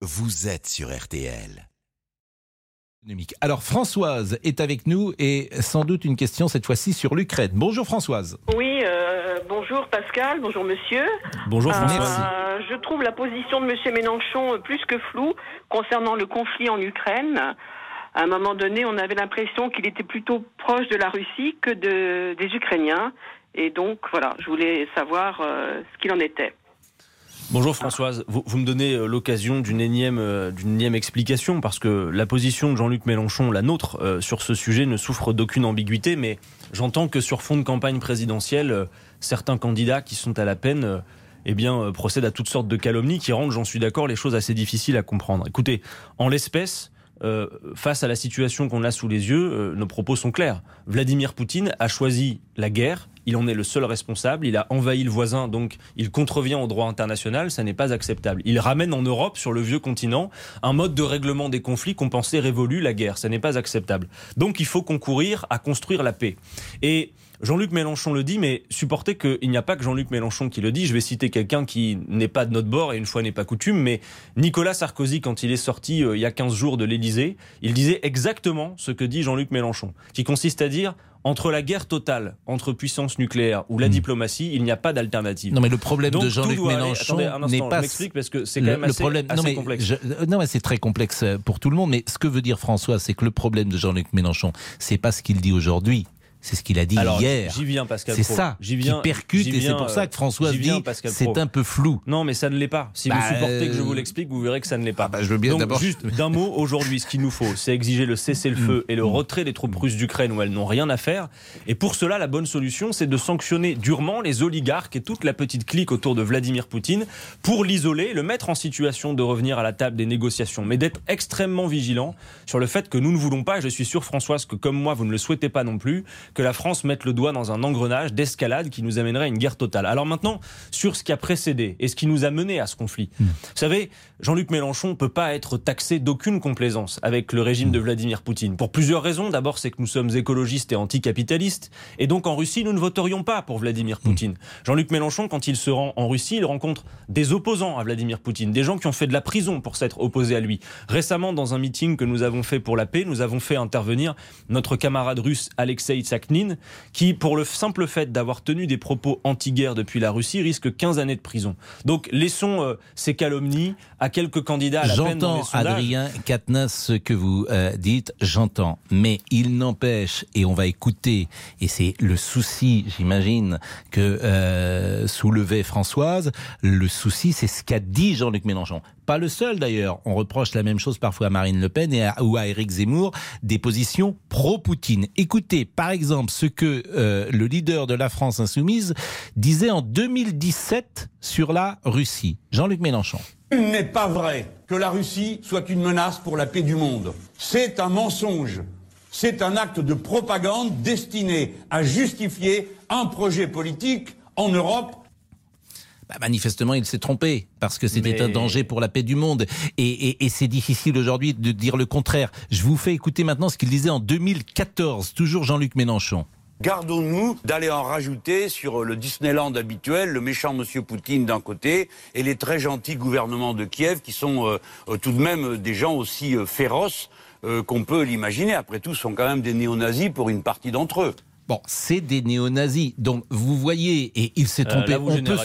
vous êtes sur RTL. Alors Françoise est avec nous et sans doute une question cette fois-ci sur l'Ukraine. Bonjour Françoise. Oui, euh, bonjour Pascal, bonjour monsieur. Bonjour Euh, Françoise. je trouve la position de monsieur Mélenchon plus que floue concernant le conflit en Ukraine. À un moment donné, on avait l'impression qu'il était plutôt proche de la Russie que de, des Ukrainiens. Et donc, voilà, je voulais savoir euh, ce qu'il en était. Bonjour Françoise. Vous, vous me donnez euh, l'occasion d'une énième, euh, d'une énième explication parce que la position de Jean-Luc Mélenchon, la nôtre, euh, sur ce sujet ne souffre d'aucune ambiguïté, mais j'entends que sur fond de campagne présidentielle, certains candidats qui sont à la peine eh bien, procèdent à toutes sortes de calomnies qui rendent, j'en suis d'accord, les choses assez difficiles à comprendre. Écoutez, en l'espèce, face à la situation qu'on a sous les yeux, nos propos sont clairs. Vladimir Poutine a choisi la guerre, il en est le seul responsable, il a envahi le voisin, donc il contrevient au droit international, ça n'est pas acceptable. Il ramène en Europe, sur le vieux continent, un mode de règlement des conflits qu'on pensait révolu, la guerre, ça n'est pas acceptable. Donc il faut concourir à construire la paix. Et Jean-Luc Mélenchon le dit, mais supportez qu'il n'y a pas que Jean-Luc Mélenchon qui le dit. Je vais citer quelqu'un qui n'est pas de notre bord et une fois n'est pas coutume, mais Nicolas Sarkozy, quand il est sorti euh, il y a 15 jours de l'Élysée, il disait exactement ce que dit Jean-Luc Mélenchon, qui consiste à dire entre la guerre totale entre puissances nucléaires ou la diplomatie, il n'y a pas d'alternative. Non mais le problème Donc, de Jean-Luc Mélenchon n'est pas je m'explique parce que c'est quand le, même le assez, problème. assez non mais complexe. je- euh, non mais c'est très complexe euh, pour tout le monde. Mais ce que veut dire François, c'est que le problème de Jean-Luc Mélenchon, c'est pas ce qu'il dit aujourd'hui, c'est ce qu'il a dit Alors, hier. j'y viens, Pascal C'est ça J'y qui viens, percute j'y et c'est pour ça que euh, François dit c'est un peu flou. Non, mais ça ne l'est pas. Si Bah, vous supportez que je euh, vous l'explique, vous verrez que ça ne l'est pas. Ah bah, je veux bien Donc, d'abord- juste d'un mot, aujourd'hui, ce qu'il nous faut, c'est exiger le cessez-le-feu et le retrait des troupes russes d'Ukraine où elles n'ont rien à faire. Et pour cela, la bonne solution, c'est de sanctionner durement les oligarques et toute la petite clique autour de Vladimir Poutine pour l'isoler, le mettre en situation de revenir à la table des négociations, mais d'être extrêmement vigilant sur le fait que nous ne voulons pas, et je suis sûr, Françoise, que comme moi, vous ne le souhaitez pas non plus, que la France mette le doigt dans un engrenage d'escalade qui nous amènerait à une guerre totale. Alors maintenant, sur ce qui a précédé et ce qui nous a mené à ce conflit. Vous savez, Jean-Luc Mélenchon ne peut pas être taxé d'aucune complaisance avec le régime de Vladimir Poutine. Pour plusieurs raisons. D'abord, c'est que nous sommes écologistes et anticapitalistes. Et donc, en Russie, nous ne voterions pas pour Vladimir Poutine. Jean-Luc Mélenchon, quand il se rend en Russie, il rencontre des opposants à Vladimir Poutine, des gens qui ont fait de la prison pour s'être opposés à lui. Récemment, dans un meeting que nous avons fait pour la paix, nous avons fait intervenir notre camarade russe Alexei Qui, pour le simple fait d'avoir tenu des propos anti-guerre depuis la Russie, risque 15 années de prison. Donc, laissons euh, ces calomnies à quelques candidats à la peine dans les J'entends, sondages. Adrien Quatennens, ce que vous euh, dites, j'entends. Mais il n'empêche, et on va écouter, et c'est le souci, j'imagine, que euh, soulevait Françoise, le souci, c'est ce qu'a dit Jean-Luc Mélenchon. Pas le seul d'ailleurs, on reproche la même chose parfois à Marine Le Pen et à, ou à Éric Zemmour, des positions pro-Poutine. Écoutez, par exemple, ce que euh, le leader de la France insoumise disait en 2017 sur la Russie. Jean-Luc Mélenchon. Il n'est pas vrai que la Russie soit une menace pour la paix du monde. C'est un mensonge. C'est un acte de propagande destiné à justifier un projet politique en Europe Bah, manifestement, il s'est trompé parce que c'était Mais- un danger pour la paix du monde. Et, et- et c'est difficile aujourd'hui de dire le contraire. Je vous fais écouter maintenant ce qu'il disait en 2014, toujours Jean-Luc Mélenchon. Gardons-nous d'aller en rajouter sur le Disneyland habituel, le méchant Monsieur Poutine d'un côté et les très gentils gouvernements de Kiev qui sont euh, euh, tout de même des gens aussi euh, féroces euh, qu'on peut l'imaginer. Après tout, ce sont quand même des néo-nazis pour une partie d'entre eux. Bon, c'est des néo-nazis. Donc, vous voyez, et il s'est Euh, trompé. là, vous On peut-.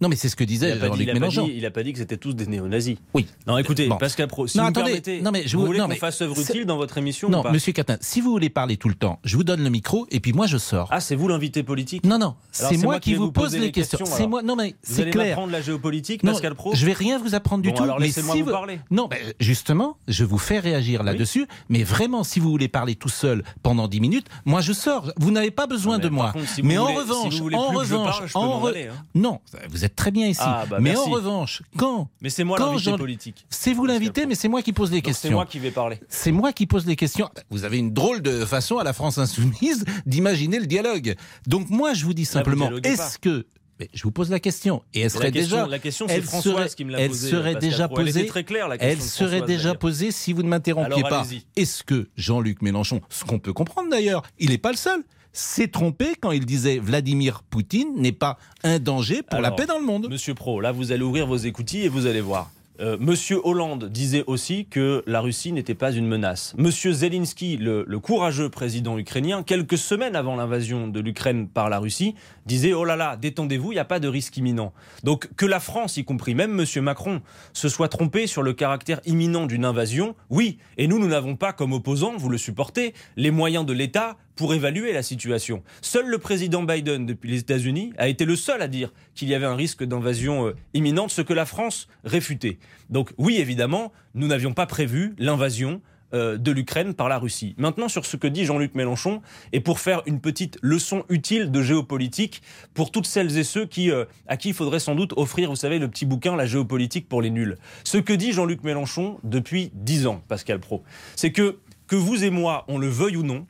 Non, mais c'est ce que disait n'a dit- il a pas Mélenchon. dit- il a pas dit que c'était tous des néo-nazis. Oui. Non, écoutez, Bon. Pascal Pro, si Non, vous attendez. permettez, Non, mais je vous vous- voulez qu'on fasse œuvre utile dans votre émission Non, ou pas monsieur Catin, si vous voulez parler tout le temps, je vous donne le micro et puis moi je sors. Ah, c'est vous l'invité politique? Non, non, c'est moi qui vous pose les questions. questions, C'est moi. Non, mais Vous c'est allez clair. m'apprendre la géopolitique, Non, Pascal Pro? je vais rien vous apprendre du Bon, tout. alors laissez-moi si vous parler. Non, ben, justement, je vous fais réagir là-dessus. Mais vraiment, si vous voulez parler tout seul pendant 10 minutes, moi je sors. Vous n'avez pas besoin de moi. vous mais en revanche, vous en revanche, hein. non, vous êtes très bien ici. Ah, bah, mais merci. en revanche, quand Mais c'est moi l'invité politique. c'est vous l'invité, mais c'est moi qui pose les Donc, C'est questions. moi qui vais parler. C'est moi qui pose les questions. Vous avez une drôle de façon à la France insoumise d'imaginer le dialogue. Donc moi, je vous dis simplement, dialoguez est-ce que mais je vous pose la question et elle serait la question, déjà la question, c'est elle Françoise serait- qui me l'a elle posée. serait Pascal déjà. Elle posée- était très claire, la question. Elle serait déjà posée si vous ne m'interrompiez pas. Est-ce que Jean-Luc Mélenchon, ce qu'on peut comprendre d'ailleurs, il n'est pas le seul, s'est trompé quand il disait Vladimir Poutine n'est pas un danger pour la paix dans le monde Monsieur Pro, là, vous allez ouvrir vos écoutilles et vous allez voir. Euh, Monsieur Hollande disait aussi que la Russie n'était pas une menace. Monsieur Zelensky, le, le courageux président ukrainien, quelques semaines avant l'invasion de l'Ukraine par la Russie, disait Oh là là, détendez-vous, il n'y a pas de risque imminent. Donc que la France, y compris même Monsieur Macron, se soit trompé sur le caractère imminent d'une invasion, oui. Et nous, nous n'avons pas, comme opposants, vous le supportez, les moyens de l'État pour évaluer la situation. Seul le président Biden, depuis les États-Unis, a été le seul à dire qu'il y avait un risque d'invasion euh, imminente, ce que la France réfutait. Donc oui, évidemment, nous n'avions pas prévu l'invasion euh, de l'Ukraine par la Russie. Maintenant, sur ce que dit Jean-Luc Mélenchon, et pour faire une petite leçon utile de géopolitique pour toutes celles et ceux qui, euh, à qui il faudrait sans doute offrir, vous savez, le petit bouquin La géopolitique pour les nuls. Ce que dit Jean-Luc Mélenchon depuis dix ans, Pascal Pro, c'est que, que vous et moi, on le veuille ou non,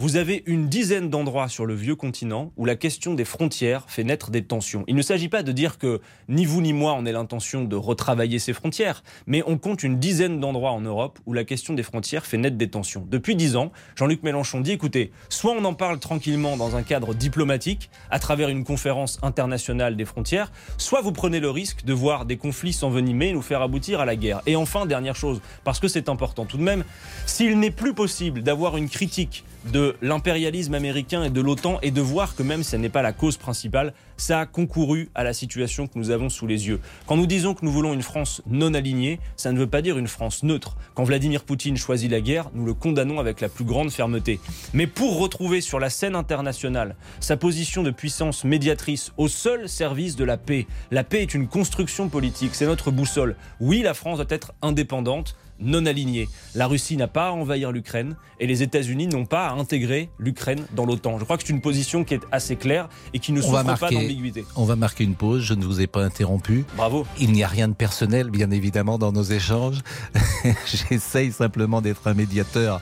vous avez une dizaine d'endroits sur le vieux continent où la question des frontières fait naître des tensions. Il ne s'agit pas de dire que ni vous ni moi on ait l'intention de retravailler ces frontières, mais on compte une dizaine d'endroits en Europe où la question des frontières fait naître des tensions. Depuis dix ans, Jean-Luc Mélenchon dit écoutez, soit on en parle tranquillement dans un cadre diplomatique, à travers une conférence internationale des frontières, soit vous prenez le risque de voir des conflits s'envenimer et nous faire aboutir à la guerre. Et enfin, dernière chose, parce que c'est important tout de même, s'il n'est plus possible d'avoir une critique de l'impérialisme américain et de l'OTAN et de voir que même si ce n'est pas la cause principale, ça a concouru à la situation que nous avons sous les yeux. Quand nous disons que nous voulons une France non alignée, ça ne veut pas dire une France neutre. Quand Vladimir Poutine choisit la guerre, nous le condamnons avec la plus grande fermeté. Mais pour retrouver sur la scène internationale sa position de puissance médiatrice au seul service de la paix, la paix est une construction politique, c'est notre boussole. Oui, la France doit être indépendante, non alignée. La Russie n'a pas à envahir l'Ukraine et les États-Unis n'ont pas à intégrer l'Ukraine dans l'OTAN. Je crois que c'est une position qui est assez claire et qui ne souffre pas On va marquer une pause, je ne vous ai pas interrompu. Bravo. Il n'y a rien de personnel, bien évidemment, dans nos échanges. J'essaye simplement d'être un médiateur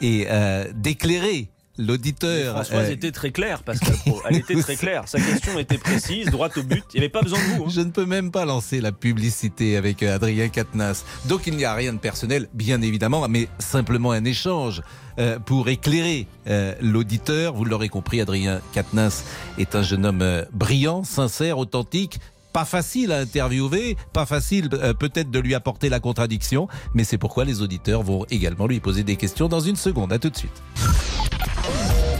et euh, d'éclairer l'auditeur. Françoise euh... était très claire, Pascal Pro. Elle était très claire. Sa question était précise, droite au but. Il n'y avait pas besoin de vous. Hein. Je ne peux même pas lancer la publicité avec euh, Adrien Quatennens. Donc il n'y a rien de personnel, bien évidemment, mais simplement un échange. Euh, pour éclairer euh, l'auditeur, vous l'aurez compris, Adrien Quatennens est un jeune homme euh, brillant, sincère, authentique, pas facile à interviewer, pas facile euh, peut-être de lui apporter la contradiction, mais c'est pourquoi les auditeurs vont également lui poser des questions dans une seconde. À tout de suite.